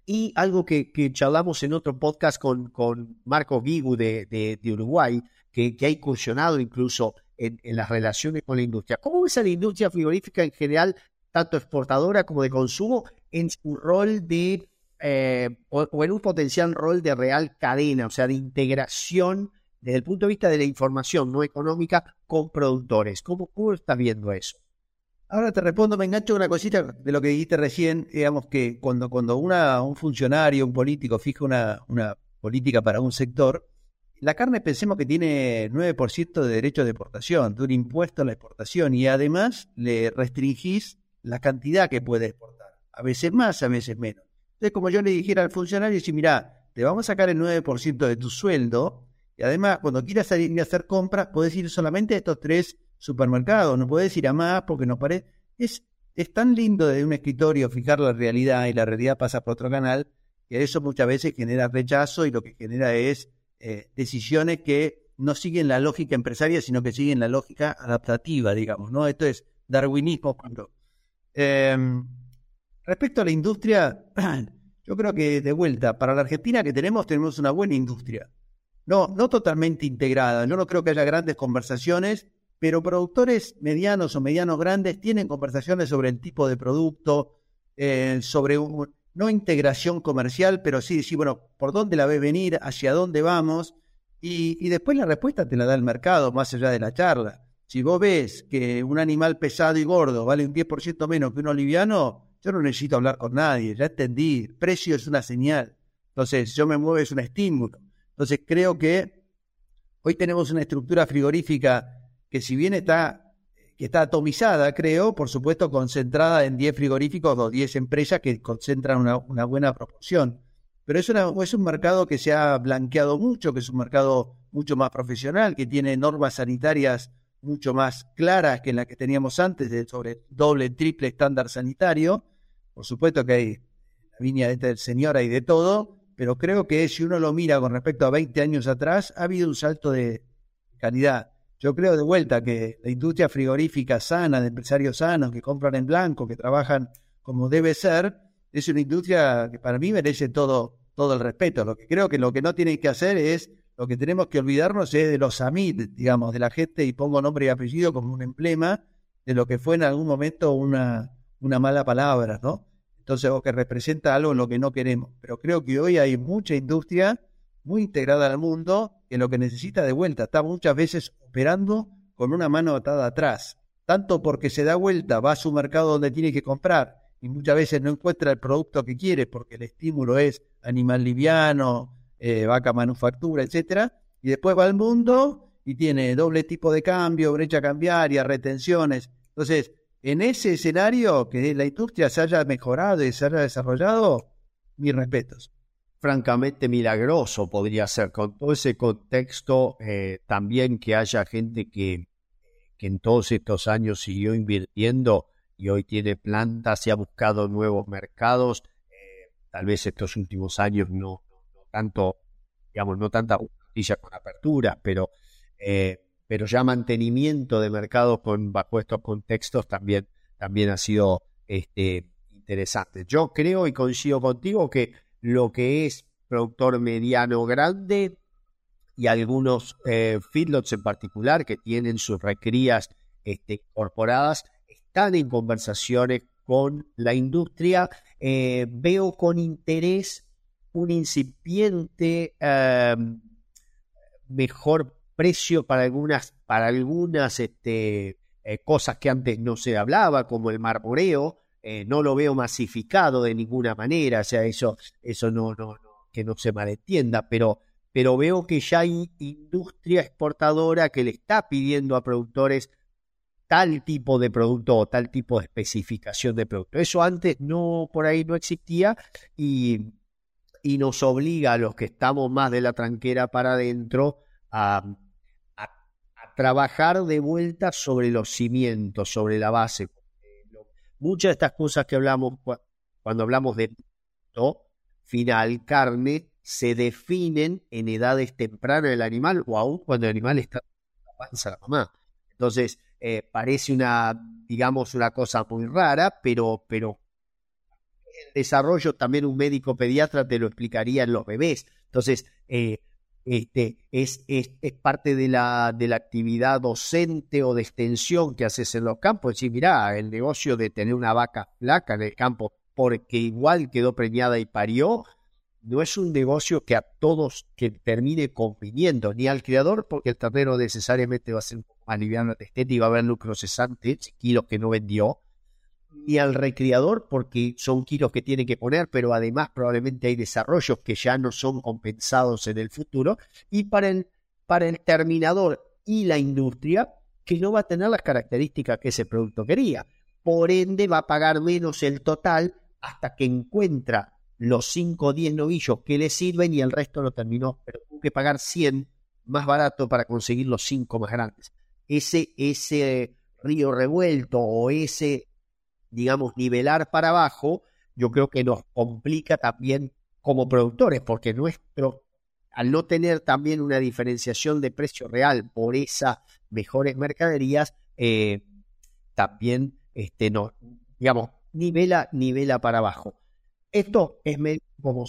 Y algo que, charlamos en otro podcast con, con Marco de, de, Uruguay, que, que ha incursionado incluso en, las relaciones con la industria. ¿Cómo ves a la industria frigorífica en general, tanto exportadora como de consumo, en su rol de, eh, o, en un potencial rol de real cadena, o sea, de integración desde el punto de vista de la información no económica con productores? ¿Cómo, cómo estás viendo eso? Ahora te respondo, me engancho una cosita de lo que dijiste recién, digamos que cuando, cuando una, un funcionario, un político fija una, una política para un sector, la carne pensemos que tiene 9% de derecho de exportación, de un impuesto a la exportación y además le restringís la cantidad que puede exportar, a veces más, a veces menos. Entonces, como yo le dijera al funcionario, si mira, te vamos a sacar el 9% de tu sueldo y además cuando quieras salir a hacer compras, puedes ir solamente a estos tres supermercados, no puedes ir a más porque nos parece... Es, es tan lindo desde un escritorio fijar la realidad y la realidad pasa por otro canal, que eso muchas veces genera rechazo y lo que genera es eh, decisiones que no siguen la lógica empresaria, sino que siguen la lógica adaptativa, digamos, ¿no? Esto es darwinismo. Em, respecto a la industria, yo creo que de vuelta, para la Argentina que tenemos, tenemos una buena industria. No, no totalmente integrada. Yo no creo que haya grandes conversaciones, pero productores medianos o medianos grandes tienen conversaciones sobre el tipo de producto, eh, sobre un, no integración comercial, pero sí decir, bueno, ¿por dónde la ves venir? ¿Hacia dónde vamos? Y, después la respuesta te la da el mercado, más allá de la charla. Si vos ves que un animal pesado y gordo vale un 10% menos que uno liviano, yo no necesito hablar con nadie, ya entendí, precio es una señal. Entonces, yo me muevo es un estímulo. Entonces, creo que hoy tenemos una estructura frigorífica que si bien está que está atomizada, creo, por supuesto concentrada en 10 frigoríficos o 10 empresas que concentran una, buena proporción. Pero es, una, es un mercado que se ha blanqueado mucho, que es un mercado mucho más profesional, que tiene normas sanitarias mucho más claras que las que teníamos antes, de sobre doble, triple estándar sanitario. Por supuesto que hay la viña de del señor, hay de todo, pero creo que si uno lo mira con respecto a 20 años atrás, ha habido un salto de calidad. Yo creo de vuelta que la industria frigorífica sana, de empresarios sanos que compran en blanco, que trabajan como debe ser, es una industria que para mí merece todo, todo el respeto. Lo que creo que lo que no tienen que hacer es, lo que tenemos que olvidarnos es de los AMID, digamos, de la gente, y pongo nombre y apellido como un emblema de lo que fue en algún momento una, una mala palabra, ¿no? Entonces, o que representa algo en lo que no queremos. Pero creo que hoy hay mucha industria muy integrada al mundo que lo que necesita de vuelta. Está muchas veces operando con una mano atada atrás, tanto porque se da vuelta, va a su mercado donde tiene que comprar y muchas veces no encuentra el producto que quiere porque el estímulo es animal liviano, eh, vaca manufactura, etcétera, y después va al mundo y tiene doble tipo de cambio, brecha cambiaria, retenciones. Entonces, en ese escenario que la industria se haya mejorado y se haya desarrollado, mis respetos francamente milagroso podría ser, con todo ese contexto eh, también que haya gente que, que en todos estos años siguió invirtiendo y hoy tiene plantas y ha buscado nuevos mercados, eh, tal vez estos últimos años no, tanto, digamos, no tanta justicia con apertura, pero, eh, pero ya mantenimiento de mercados con, bajo estos contextos también, también ha sido este, interesante. Yo creo y coincido contigo que lo que es productor mediano grande y algunos eh, feedlots en particular que tienen sus recrías este, incorporadas están en conversaciones con la industria. Eh, veo con interés un incipiente em, mejor precio para algunas, para algunas este, eh, cosas que antes no se hablaba, como el marmoreo, eh, no lo veo masificado de ninguna manera, o sea, eso, eso no, no, que no se malentienda, pero, pero veo que ya hay industria exportadora que le está pidiendo a productores tal tipo de producto o tal tipo de especificación de producto. Eso antes no, por ahí no existía y, nos obliga a los que estamos más de la tranquera para adentro a trabajar de vuelta sobre los cimientos, sobre la base muchas de estas cosas que hablamos cuando hablamos de final, carne, se definen en edades tempranas del animal o aún cuando el animal está en la panza la mamá. Entonces, eh, parece una, digamos, una cosa muy rara, pero, pero el desarrollo también un médico pediatra te lo explicaría en los bebés. Entonces, eh, este, es, es, parte de la, de la actividad docente o de extensión que haces en los campos. Es decir, mirá, el negocio de tener una vaca flaca en el campo porque igual quedó preñada y parió, no es un negocio que a todos que termine conviniendo, ni al criador, porque el ternero necesariamente va a ser un poco más liviano de y va a haber lucro cesante, kilos que no vendió, ni al recriador, porque son kilos que tiene que poner, pero además probablemente hay desarrollos que ya no son compensados en el futuro, y para el, para el terminador y la industria, que no va a tener las características que ese producto quería. Por ende, va a pagar menos el total hasta que encuentra los 5 o 10 novillos que le sirven y el resto lo terminó, pero tuvo que pagar 100 más barato para conseguir los 5 más grandes. Ese, ese río revuelto o ese, digamos, nivelar para abajo, yo creo que nos complica también como productores, porque nuestro, al no tener también una diferenciación de precio real por esas mejores mercaderías, eh, también, este, no, digamos, nivela, nivela para abajo. Esto es medio como...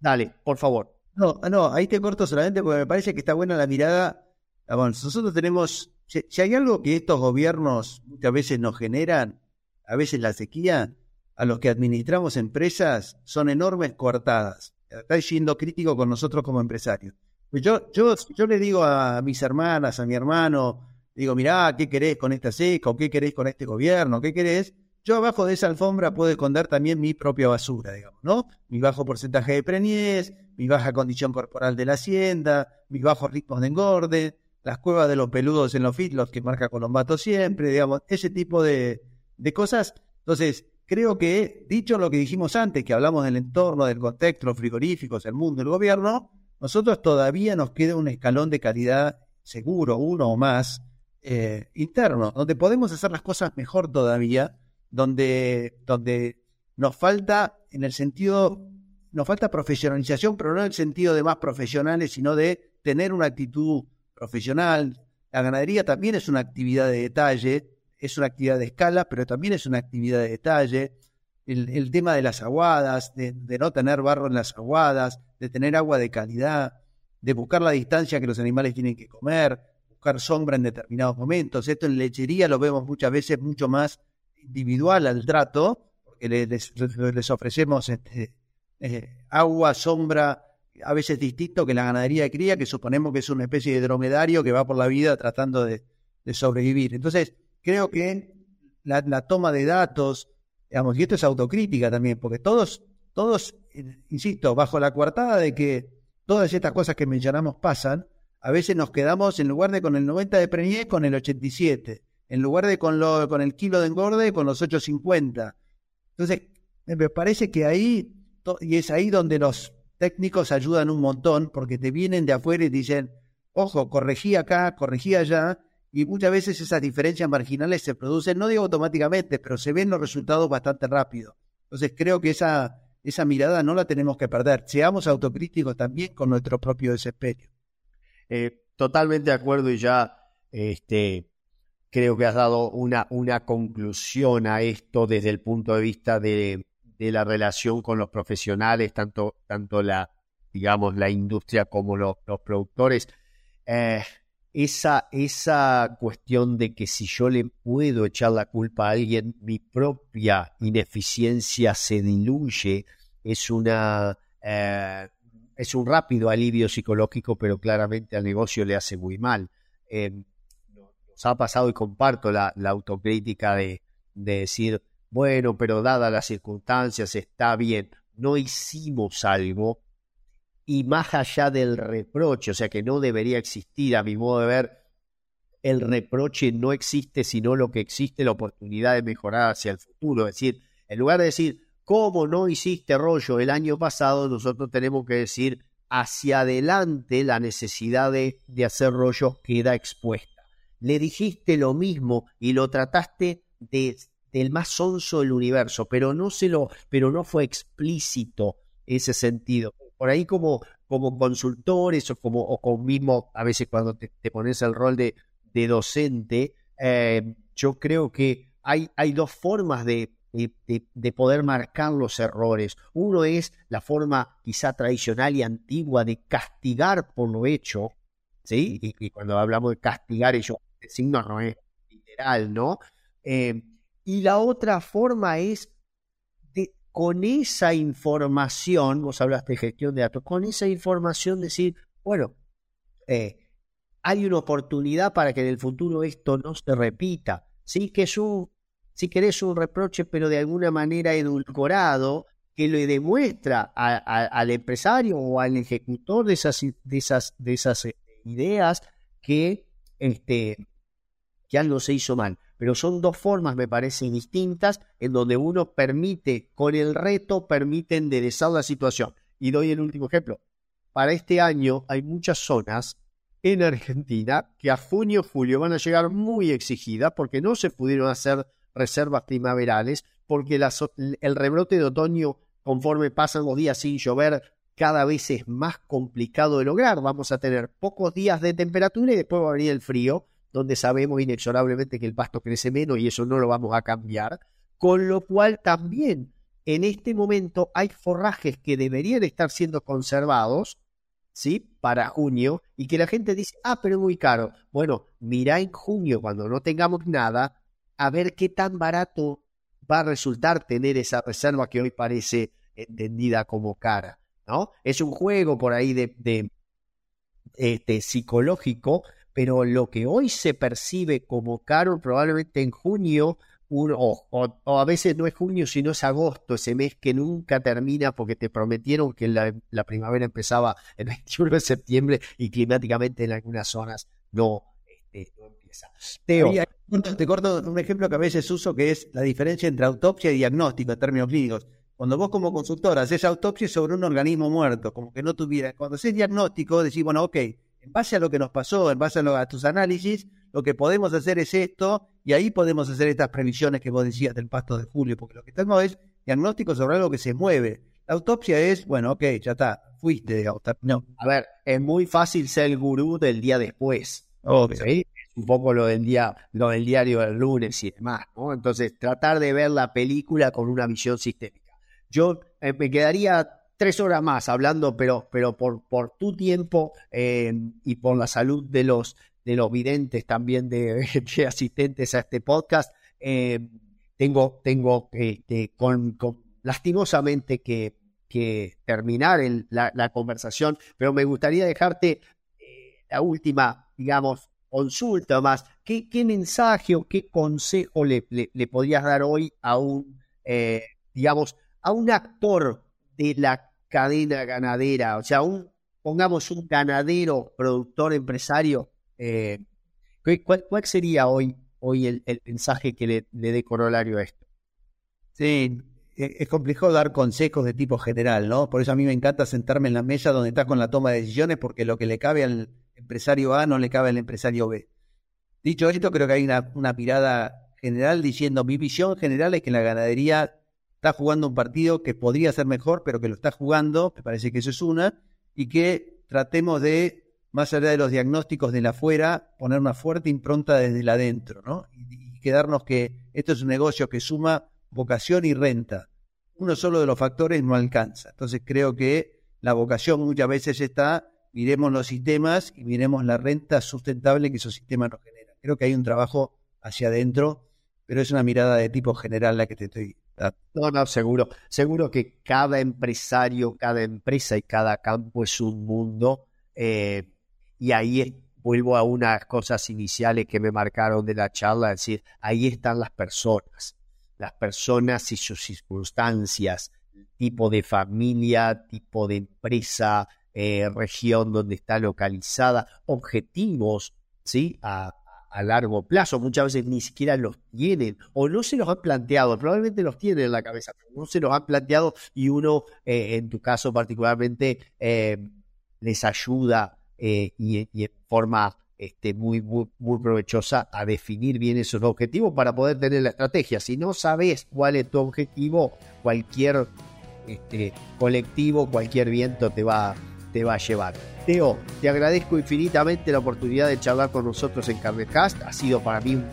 Dale, por favor. No, no, ahí te corto solamente porque me parece que está buena la mirada. Ah, bueno, nosotros tenemos, si, hay algo que estos gobiernos muchas veces nos generan, a veces la sequía, a los que administramos empresas, son enormes coartadas. Está siendo crítico con nosotros como empresarios. Pues yo, yo, yo le digo a mis hermanas, a mi hermano, digo, mirá, ¿qué querés con esta seca? ¿O qué querés con este gobierno? ¿Qué querés? yo abajo de esa alfombra puedo esconder también mi propia basura, digamos, ¿no? Mi bajo porcentaje de preñez, mi baja condición corporal de la hacienda, mis bajos ritmos de engorde, las cuevas de los peludos en los los que marca Colombato siempre, digamos, ese tipo de, de cosas. Entonces, creo que, dicho lo que dijimos antes, que hablamos del entorno, del contexto, los frigoríficos, el mundo, el gobierno, nosotros todavía nos queda un escalón de calidad seguro, uno o más, eh, interno, donde podemos hacer las cosas mejor todavía donde, donde nos falta, en el sentido, nos falta profesionalización, pero no en el sentido de más profesionales, sino de tener una actitud profesional. La ganadería también es una actividad de detalle, es una actividad de escala, pero también es una actividad de detalle. El, tema de las aguadas, de, de, no tener barro en las aguadas, de tener agua de calidad, de buscar la distancia que los animales tienen que comer, buscar sombra en determinados momentos. Esto en lechería lo vemos muchas veces mucho más individual al trato, porque les, ofrecemos este, eh, agua, sombra, a veces distinto que la ganadería de cría, que suponemos que es una especie de dromedario que va por la vida tratando de, sobrevivir. Entonces, creo que la, toma de datos, digamos, y esto es autocrítica también, porque todos, todos, insisto, bajo la coartada de que todas estas cosas que mencionamos pasan, a veces nos quedamos en lugar de con el 90 de Premier con el 87 en lugar de con, lo, con el kilo de engorde, con los 850. Entonces, me parece que ahí, y es ahí donde los técnicos ayudan un montón, porque te vienen de afuera y dicen, ojo, corregí acá, corregí allá, y muchas veces esas diferencias marginales se producen, no digo automáticamente, pero se ven los resultados bastante rápido. Entonces, creo que esa, esa mirada no la tenemos que perder. Seamos autocríticos también con nuestro propio desespero. Eh, totalmente de acuerdo y ya este, creo que has dado una, una conclusión a esto desde el punto de vista de, de la relación con los profesionales, tanto, tanto la, digamos, la industria como los, productores. Eh, esa, esa cuestión de que si yo le puedo echar la culpa a alguien, mi propia ineficiencia se diluye, es una eh, es un rápido alivio psicológico, pero claramente al negocio le hace muy mal. Eh, ha pasado y comparto la, autocrítica de, decir, bueno, pero dadas las circunstancias está bien, no hicimos algo y más allá del reproche, o sea que no debería existir a mi modo de ver, el reproche no existe, sino lo que existe, la oportunidad de mejorar hacia el futuro. Es decir, en lugar de decir, ¿cómo no hiciste rollo el año pasado? Nosotros tenemos que decir, hacia adelante la necesidad de, de hacer rollo queda expuesta le dijiste lo mismo y lo trataste de, del más sonso del universo, pero no se lo, pero no fue explícito ese sentido. Por ahí como, como consultores o como, o mismo, a veces cuando te, pones el rol de, docente, eh, yo creo que hay, hay dos formas de, de, poder marcar los errores. Uno es la forma quizá tradicional y antigua de castigar por lo hecho, ¿sí? Y, cuando hablamos de castigar, ello, el signo no es literal, ¿no? Eh, y la otra forma es con esa información, vos hablaste de gestión de datos, con esa información decir, bueno, eh, hay una oportunidad para que en el futuro esto no se repita. Sí, que es un, si querés, un reproche, pero de alguna manera edulcorado, que le demuestra al empresario o al ejecutor de esas, de esas, de esas eh, ideas que, este, que algo se hizo mal. Pero son dos formas, me parece, distintas, en donde uno permite, con el reto, permite enderezar la situación. Y doy el último ejemplo. Para este año hay muchas zonas en Argentina que a junio julio van a llegar muy exigidas porque no se pudieron hacer reservas primaverales, porque el rebrote de otoño, conforme pasan los días sin llover, cada vez es más complicado de lograr. Vamos a tener pocos días de temperatura y después va a venir el frío, donde sabemos inexorablemente que el pasto crece menos y eso no lo vamos a cambiar. Con lo cual también en este momento hay forrajes que deberían estar siendo conservados, ¿sí? Para junio y que la gente dice, ah, pero es muy caro. Bueno, mira en junio cuando no tengamos nada, a ver qué tan barato va a resultar tener esa reserva que hoy parece entendida como cara. ¿no? Es un juego por ahí de, este, psicológico, pero lo que hoy se percibe como caro probablemente en junio o, a veces no es junio, sino es agosto, ese mes que nunca termina porque te prometieron que la, primavera empezaba el 21 de septiembre y climáticamente en algunas zonas no, este, empieza. Teo. te corto un ejemplo que a veces uso que es la diferencia entre autopsia y diagnóstico en términos clínicos. Cuando vos como consultor haces autopsia sobre un organismo muerto, como que no tuviera, cuando haces diagnóstico decís, bueno, ok, en base a lo que nos pasó, en base a, a tus análisis, lo que podemos hacer es esto, y ahí podemos hacer estas previsiones que vos decías del pasto de julio, porque lo que tenemos es diagnóstico sobre algo que se mueve. La autopsia es, bueno, ok, ya está, fuiste. No. A ver, es muy fácil ser el gurú del día después. ¿sí? Un poco lo del día, lo del diario del lunes y demás, ¿no? Entonces, tratar de ver la película con una visión sistémica. Yo eh, me quedaría tres horas más hablando, pero, pero por, por tu tiempo eh, y por la salud de los, de los videntes también de, asistentes a este podcast, eh, tengo, tengo este, con, lastimosamente que, que terminar la, conversación, pero me gustaría dejarte eh, la última, digamos, consulta más. ¿Qué, qué mensaje o qué consejo le, le, podrías dar hoy a un, eh, digamos, a un actor de la cadena ganadera? O sea, un, pongamos un ganadero, productor, empresario eh, ¿cuál, sería hoy, hoy el, mensaje que le, dé corolario a esto? Sí, e, es complejo dar consejos de tipo general, ¿no? Por eso a mí me encanta sentarme en la mesa donde estás con la toma de decisiones, porque lo que le cabe al empresario A no le cabe al empresario B. Dicho esto, creo que hay una, una general diciendo, mi visión general es que la ganadería está jugando un partido que podría ser mejor, pero que lo está jugando, me parece que eso es una, y que tratemos de más allá de los diagnósticos de la afuera, poner una fuerte impronta desde la adentro, ¿no? Y, quedarnos que esto es un negocio que suma vocación y renta. Uno solo de los factores no alcanza. Entonces creo que la vocación muchas veces está, miremos los sistemas y miremos la renta sustentable que esos sistemas nos generan. Creo que hay un trabajo hacia adentro, pero es una mirada de tipo general la que te estoy. No, no, seguro. Seguro que cada empresario, cada empresa y cada campo es un mundo. Eh, y ahí vuelvo a unas cosas iniciales que me marcaron de la charla, es decir, ahí están las personas, las personas y sus circunstancias, tipo de familia, tipo de empresa, eh, región donde está localizada, objetivos, ¿sí? A, largo plazo, muchas veces ni siquiera los tienen o no se los han planteado, probablemente los tienen en la cabeza, pero no se los han planteado y uno, eh, en tu caso particularmente, eh, les ayuda eh, y, en forma este, muy, muy, provechosa a definir bien esos objetivos para poder tener la estrategia. Si no sabes cuál es tu objetivo, cualquier este, colectivo, cualquier viento te va, te va a llevar. Teo, te agradezco infinitamente la oportunidad de charlar con nosotros en Carnecast. Ha sido para mí un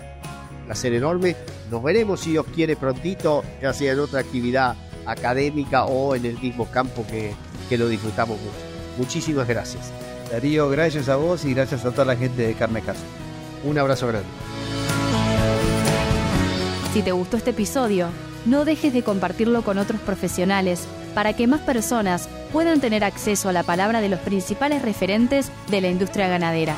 placer enorme. Nos veremos, si Dios quiere, prontito, ya sea en otra actividad académica o en el mismo campo que, que lo disfrutamos mucho. Muchísimas gracias. Darío, gracias a vos y gracias a toda la gente de Carne Casa. Un abrazo grande. Si te gustó este episodio, no dejes de compartirlo con otros profesionales para que más personas puedan tener acceso a la palabra de los principales referentes de la industria ganadera.